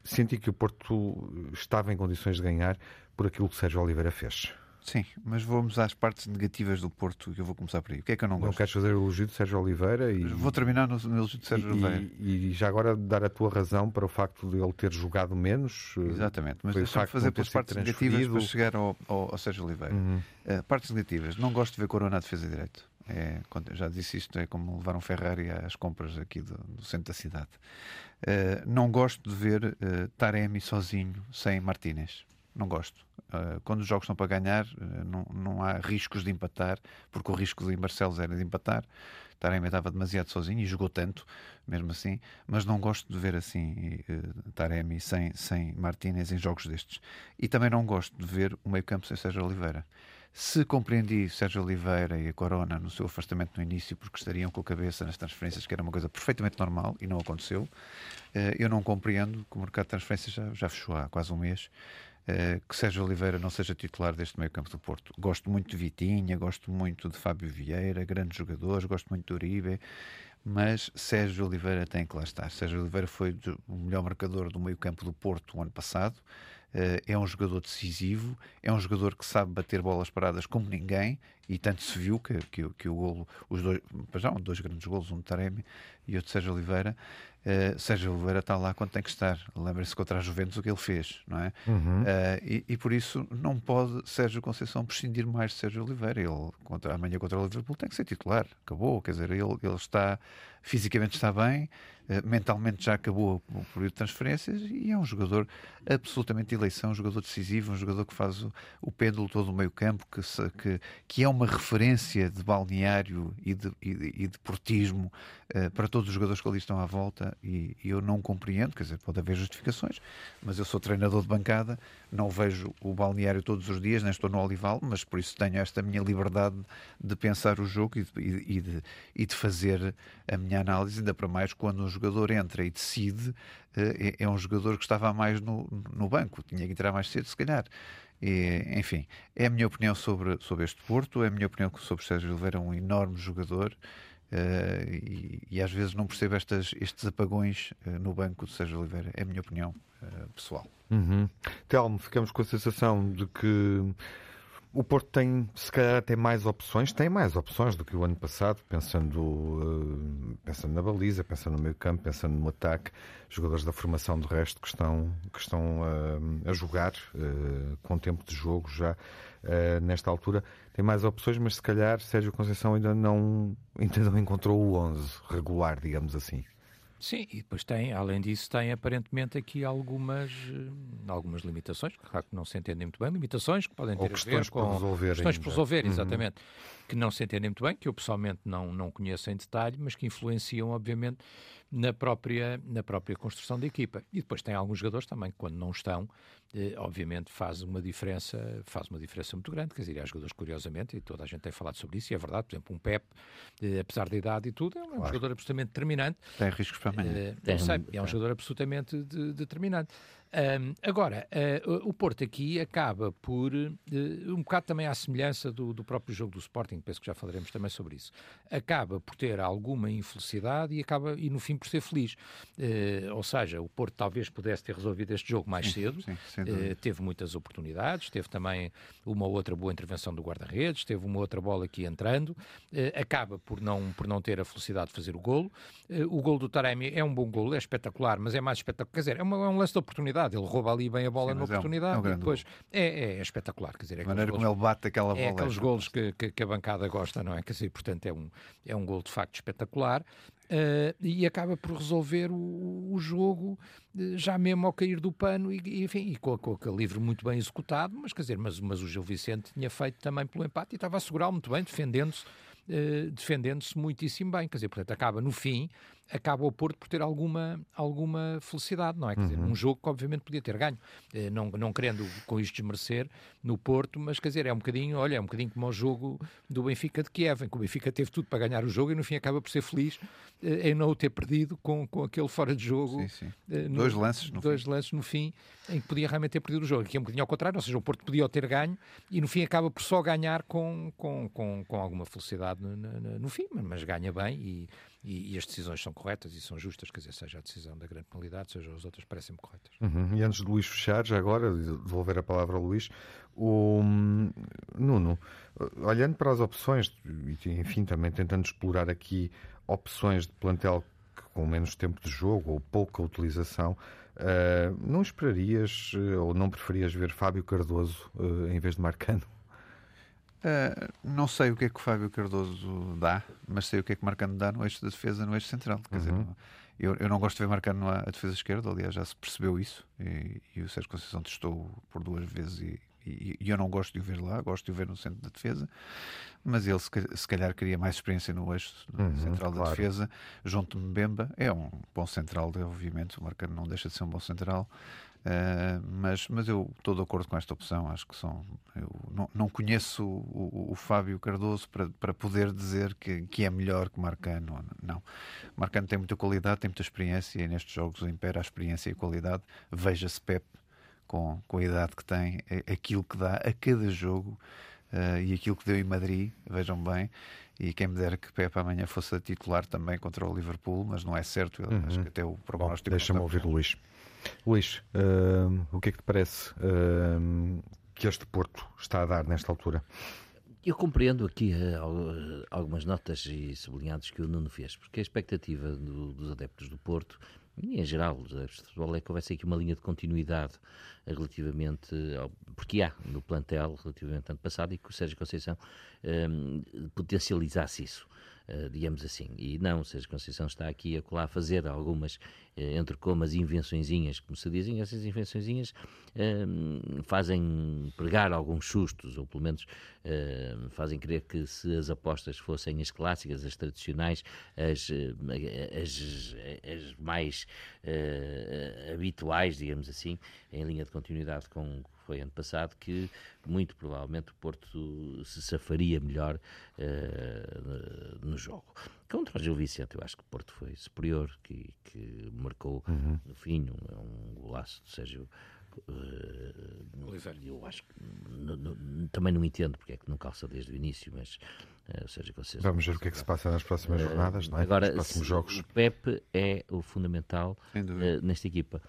senti que o Porto estava em condições de ganhar por aquilo que Sérgio Oliveira fez. Sim, mas vamos às partes negativas do Porto e eu vou começar por aí. O que é que eu não gosto? Não queres fazer o elogio de Sérgio Oliveira? E... Vou terminar no, no elogio de Sérgio e, Oliveira. E, e, já agora dar a tua razão para o facto de ele ter jogado menos. Eh, Exatamente, mas deixa-me fazer pelas partes negativas para chegar ao, ao, ao Sérgio Oliveira. Uhum. Uh, partes negativas. Não gosto de ver Corona a defesa direito. É, já disse isto, é como levar um Ferrari às compras aqui do, do centro da cidade. Uh, não gosto de ver uh, Taremi sozinho, sem Martínez. Não gosto. Uh, quando os jogos estão para ganhar, não, não há riscos de empatar, porque o risco de Barcelos era de empatar. Taremi estava demasiado sozinho e jogou tanto, mesmo assim, mas não gosto de ver assim Taremi sem, sem Martínez em jogos destes. E também não gosto de ver o meio-campo sem Sérgio Oliveira. Se compreendi Sérgio Oliveira e a Corona no seu afastamento no início porque estariam com a cabeça nas transferências, que era uma coisa perfeitamente normal e não aconteceu, eh, eu não compreendo que o mercado de transferências já, já fechou há quase um mês. Eh, que Sérgio Oliveira não seja titular deste meio campo do Porto. Gosto muito de Vitinha, gosto muito de Fábio Vieira, grandes jogadores, gosto muito de Uribe, mas Sérgio Oliveira tem que lá estar. Sérgio Oliveira foi o melhor marcador do meio campo do Porto o ano passado. Eh, é um jogador decisivo, é um jogador que sabe bater bolas paradas como ninguém, e tanto se viu que, que, que o golo, os dois, já dois grandes golos, um de Taremi e outro de Sérgio Oliveira, Uh, Sérgio Oliveira está lá quando tem que estar. Lembra-se contra a Juventus o que ele fez, não é? Uhum. Uh, e, e, por isso não pode Sérgio Conceição prescindir mais de Sérgio Oliveira. Ele, contra, amanhã contra o Liverpool, tem que ser titular. Acabou, quer dizer, ele, ele está, fisicamente está bem, mentalmente já acabou o período de transferências e é um jogador absolutamente de eleição, um jogador decisivo, um jogador que faz o, o pêndulo todo o meio campo, que, que, que é uma referência de balneário e de, e de, e de portismo para todos os jogadores que ali estão à volta e, e, eu não compreendo, quer dizer, pode haver justificações, mas eu sou treinador de bancada, não vejo o balneário todos os dias, nem estou no Olival, mas por isso tenho esta minha liberdade de pensar o jogo e de, e de, e de fazer a minha análise, ainda para mais quando um jogador entra e decide, eh, é, é um jogador que estava mais no, no banco, tinha que entrar mais cedo, se calhar. E, enfim, é a minha opinião sobre, sobre este Porto, é a minha opinião sobre Sérgio Oliveira, um enorme jogador. Uh, e, e, às vezes não percebo estas, estes apagões uh, no banco de Sérgio Oliveira. É a minha opinião pessoal. Uhum. Telmo, ficamos com a sensação de que o Porto tem, se calhar, até mais opções, tem mais opções do que o ano passado, pensando, pensando na baliza, pensando no meio campo, pensando no ataque, jogadores da formação do resto que estão, que estão a jogar com tempo de jogo já nesta altura tem mais opções, mas se calhar Sérgio Conceição ainda não, (laughs) ainda não encontrou o 11 regular, digamos assim. Sim, e depois tem, além disso, tem aparentemente aqui algumas, algumas limitações, claro que não se entendem muito bem, limitações que podem ter Ou questões a ver com por resolver questões ainda. por resolver, Uhum. Que não se entendem muito bem, que eu pessoalmente não, não conheço em detalhe, mas que influenciam, obviamente, na própria, na própria construção da equipa. E depois tem alguns jogadores também que, quando não estão, eh, obviamente faz uma diferença, faz uma diferença muito grande. Quer dizer, há jogadores, curiosamente, e toda a gente tem falado sobre isso, e é verdade, por exemplo, um Pep, eh, apesar da idade e tudo, é um jogador absolutamente determinante. Tem riscos para amanhã. Eh, Tem, sei, é um jogador absolutamente de- determinante. Ahm, agora, eh, o Porto aqui acaba por, eh, um bocado também à semelhança do, do próprio jogo do Sporting, penso que já falaremos também sobre isso, acaba por ter alguma infelicidade e acaba, e no fim, por ser feliz. Eh, ou seja, o Porto talvez pudesse ter resolvido este jogo mais cedo, sim, sem dúvida. eh, teve muitas oportunidades, teve também uma outra boa intervenção do guarda-redes, teve uma outra bola aqui entrando, acaba por não, por não ter a felicidade de fazer o golo. O golo do Taremi é um bom golo, é espetacular, mas é mais espetacular. Quer dizer, é, uma- é um lance de oportunidade, ele rouba ali bem a bola Sim, na é um- oportunidade é um e grande depois é, é espetacular. Quer dizer, é A maneira golos- como ele bate aquela bola. é aqueles é golos que, que- que a bancada gosta, não é? Quer dizer, portanto, é um, é um gol de facto espetacular eh, e acaba por resolver o, o jogo eh, já mesmo ao cair do pano e, e, enfim, e com, com aquele livro muito bem executado, mas quer dizer, mas, mas o Gil Vicente tinha feito também pelo empate e estava a segurá-lo muito bem, defendendo-se eh, defendendo-se muitíssimo bem, quer dizer, portanto, acaba no fim, acaba o Porto por ter alguma, alguma felicidade, não é? Quer dizer, um jogo que obviamente podia ter ganho, Eh, não, não querendo com isto desmerecer no Porto, mas quer dizer, é um bocadinho, olha, é um bocadinho como o jogo do Benfica de Kiev, em que o Benfica teve tudo para ganhar o jogo e no fim acaba por ser feliz eh, em não o ter perdido com, com aquele fora de jogo. Sim, sim. eh, no- Dois lances no dois lances no fim em que podia realmente ter perdido o jogo. Aqui é um bocadinho ao contrário, ou seja, o Porto podia o ter ganho e no fim acaba por só ganhar com, com, com, com alguma felicidade no, no- no fim, mas ganha bem e, e, e as decisões são corretas e são justas, quer dizer, seja a decisão da grande penalidade, seja as outras, parecem-me corretas. Uhum. E antes de Luís fechar, já agora, de devolver a palavra ao Luís, o hum, Nuno, olhando para as opções, e enfim, também tentando explorar aqui opções de plantel com menos tempo de jogo ou pouca utilização, ah, não esperarias eh, ou não preferias ver Fábio Cardoso eh, em vez de Marcano? Uh, não sei o que é que o Fábio Cardoso dá, mas sei o que é que Marcano dá no eixo da defesa, no eixo central. Quer dizer, Uhum. eu, eu não gosto de ver Marcano a defesa esquerda, aliás, já se percebeu isso. E, e o Sérgio Conceição testou por duas vezes e, e- e eu não gosto de o ver lá, gosto de o ver no centro da defesa. Mas ele, se, se calhar, queria mais experiência no eixo Uhum, central da claro. defesa, junto de Mbemba. É um bom central, obviamente. O Marcano não deixa de ser um bom central. Uh, mas, mas eu estou de acordo com esta opção. Acho que são. Eu não, não conheço o, o- o Fábio Cardoso para, para poder dizer que, que é melhor que Marcano. Não. Marcano tem muita qualidade, tem muita experiência e nestes jogos impera a experiência e a qualidade. Veja-se Pep com, com a idade que tem, é- aquilo que dá a cada jogo uh, e aquilo que deu em Madrid. Vejam bem. E quem me dera que Pep amanhã fosse titular também contra o Liverpool, mas não é certo. Eu Acho que até o prognóstico. deixa-me não ouvir Luís. Luís, hum, o que é que te parece hum, que este Porto está a dar nesta altura? Eu compreendo aqui eh, eh, algumas notas e sublinhados que o Nuno fez, porque a expectativa do- dos adeptos do Porto, e em geral dos adeptos de futebol, é que houvesse aqui uma linha de continuidade relativamente ao. porque há no plantel, relativamente ao ano passado, e que o Sérgio Conceição eh, potencializasse isso. Eh, digamos assim, e não, Sérgio Conceição está aqui a colar a fazer algumas, eh, entre comas, invençõezinhas, como se dizem, essas invençõezinhas eh, fazem pregar alguns sustos, ou pelo menos fazem crer que se as apostas fossem as clássicas, as tradicionais, as, as, as mais habituais, digamos assim, em linha de continuidade com foi ano passado, que muito provavelmente o Porto se safaria melhor eh, no jogo. Contra o Gil Vicente, eu acho que o Porto foi superior, que, que marcou no fim um, um golaço do Sérgio Uh, Oliveira. eu acho que também não entendo porque é que não calça desde o início, mas uh, ou seja, vocês Vamos ver o que é que se passa nas próximas jornadas, não é? Agora, nos próximos jogos. o Pepe é o fundamental eh, nesta equipa.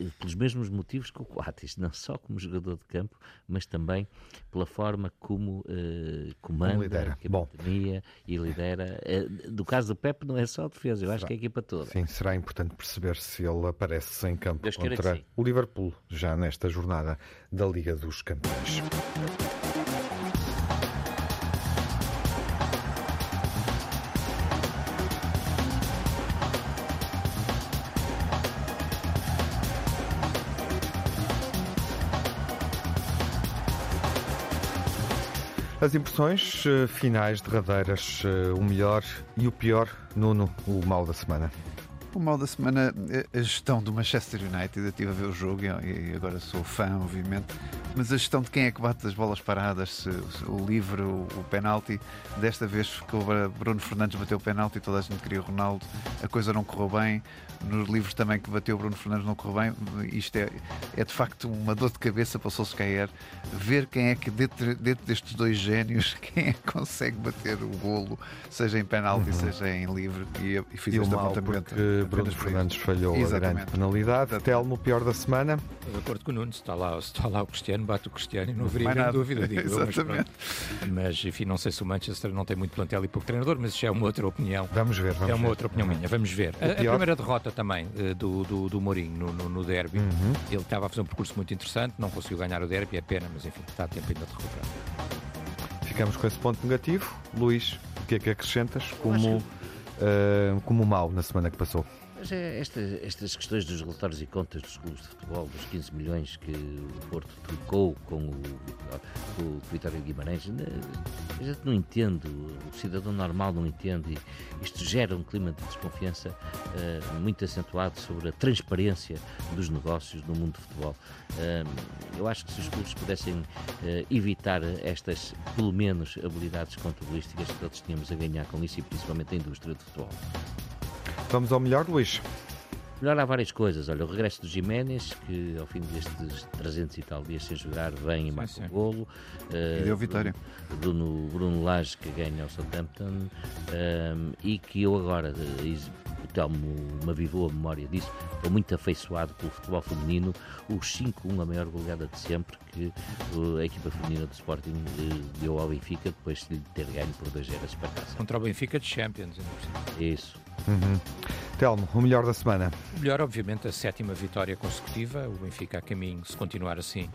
Eh, Pelos mesmos motivos que o Coates, (laughs) não só como jogador de campo, mas também pela forma como eh, comanda Como lidera. a capitania e lidera. Eh, do caso do Pepe, não é só a defesa, eu acho que é a equipa toda. Sim, será importante perceber se ele aparece em campo Deus contra o Liverpool, já nesta jornada da Liga dos Campeões. As impressões uh, finais derradeiras, uh, o melhor e o pior, Nuno, o mal da semana. O mal da semana, a gestão do Manchester United. Eu estive a ver o jogo e agora sou fã, obviamente. Mas a gestão de quem é que bate as bolas paradas, se, se, o livre, o, o penalti. Desta vez ficou Bruno Fernandes bateu o penalti, toda a gente queria o Ronaldo. A coisa não correu bem nos livros também que bateu Bruno Fernandes não correu bem. Isto é, é de facto uma dor de cabeça para o Solskjaer ver quem é que, dentro, dentro destes dois génios, (laughs) quem é que consegue bater o golo, seja em penalti, uhum. seja em livre. E, e fiz e este apontamento. Porque Bruno Fernandes falhou Exatamente. a grande penalidade. Telmo, o pior da semana. De acordo com o Nunes, está lá, está lá o Cristiano, bate o Cristiano e não haveria grande dúvida, digo Exatamente. Eu, mas, mas, enfim, não sei se o Manchester não tem muito plantel e pouco treinador, mas isso é uma outra opinião. Vamos ver, vamos É uma ver. outra opinião minha, vamos ver. A, a, primeira derrota também uh, do, do, do Mourinho no, no, no derby. Uhum. Ele estava a fazer um percurso muito interessante, não conseguiu ganhar o derby, é pena, mas enfim, está a tempo ainda de recuperar. Ficamos com esse ponto negativo. Luís, o que é que acrescentas como, uh, como mal na semana que passou? Mas é esta, estas questões dos relatórios e contas dos clubes de futebol, dos 15 milhões que o Porto trocou com o, com o Vitória Guimarães, a gente não entende, o cidadão normal não entende, e isto gera um clima de desconfiança uh, muito acentuado sobre a transparência dos negócios no mundo do futebol. Uh, eu acho que se os clubes pudessem uh, evitar estas, pelo menos, habilidades contabilísticas, todos tínhamos a ganhar com isso e principalmente a indústria do futebol. Vamos ao melhor, Luís. Melhor há várias coisas. Olha, o regresso do Jiménez, que ao fim destes 300 e tal dias sem jogar, vem e marca o golo. Uh, e deu vitória. Bruno, Bruno Lage, que ganha o Southampton. Ehm, e que eu agora, uh, o Telmo me avivou a memória disso, estou muito afeiçoado pelo futebol feminino. Os 5-1, a maior goleada de sempre, que uh, a equipa feminina do Sporting uh, deu ao Benfica, depois de ter ganho por 2 zeros para casa. Contra o Benfica de Champions. Isso. Uhum. Telmo, o melhor da semana? O melhor, obviamente, a sétima vitória consecutiva. O Benfica a caminho, se continuar assim,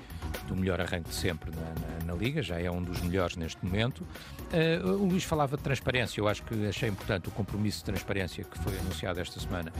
do melhor arranque de sempre na, na, na Liga, já é um dos melhores neste momento. Uh, o Luís falava de transparência, eu acho que achei importante o compromisso de transparência que foi anunciado esta semana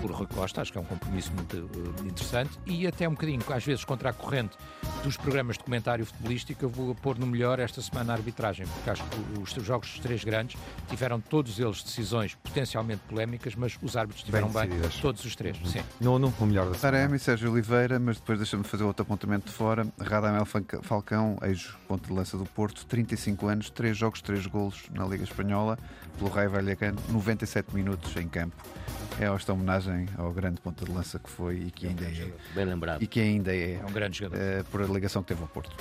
por Rui Costa, acho que é um compromisso muito uh, interessante e até um bocadinho, às vezes, contra a corrente dos programas de comentário futebolístico, eu vou pôr no melhor esta semana a arbitragem, porque acho que os, os jogos dos três grandes tiveram todos eles decisões potencialmente polémicas, mas os árbitros estiveram bem, bem todos os três. Sim. Nono, o melhor da semana. Taremi, Sérgio Oliveira, mas depois deixa-me fazer outro apontamento de fora. Radamel Falcão, ex-ponto de lança do Porto, 35 anos, 3 jogos, 3 golos na Liga Espanhola, pelo Raio Vallecano, 97 minutos em campo. É esta homenagem ao grande ponto de lança que foi e que ainda é. Bem lembrado. E que ainda é. É um grande jogador. Uh, por a ligação que teve ao Porto.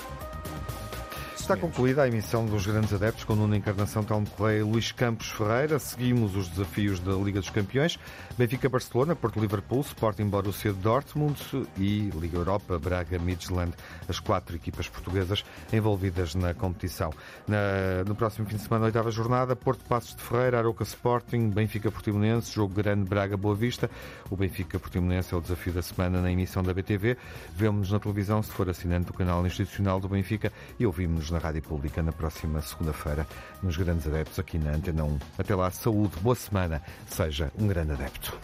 Está concluída a emissão dos grandes adeptos com Nuno Encarnação, Telmo Correia e Luís Campos Ferreira. Seguimos os desafios da Liga dos Campeões. Benfica-Barcelona, Porto-Liverpool, Sporting Borussia Dortmund e Liga Europa, Braga-Midland, as quatro equipas portuguesas envolvidas na competição. Na, no próximo fim de semana, oitava jornada, Porto Passos de Ferreira, Aroca Sporting, Benfica-Portimonense, jogo grande Braga-Boa Vista. O Benfica-Portimonense é o desafio da semana na emissão da BTV. Vemo-nos na televisão se for assinante do canal institucional do Benfica e ouvimos-nos na Rádio Pública na próxima segunda-feira, nos Grandes Adeptos, aqui na Antena 1. Até lá, saúde, boa semana, seja um grande adepto.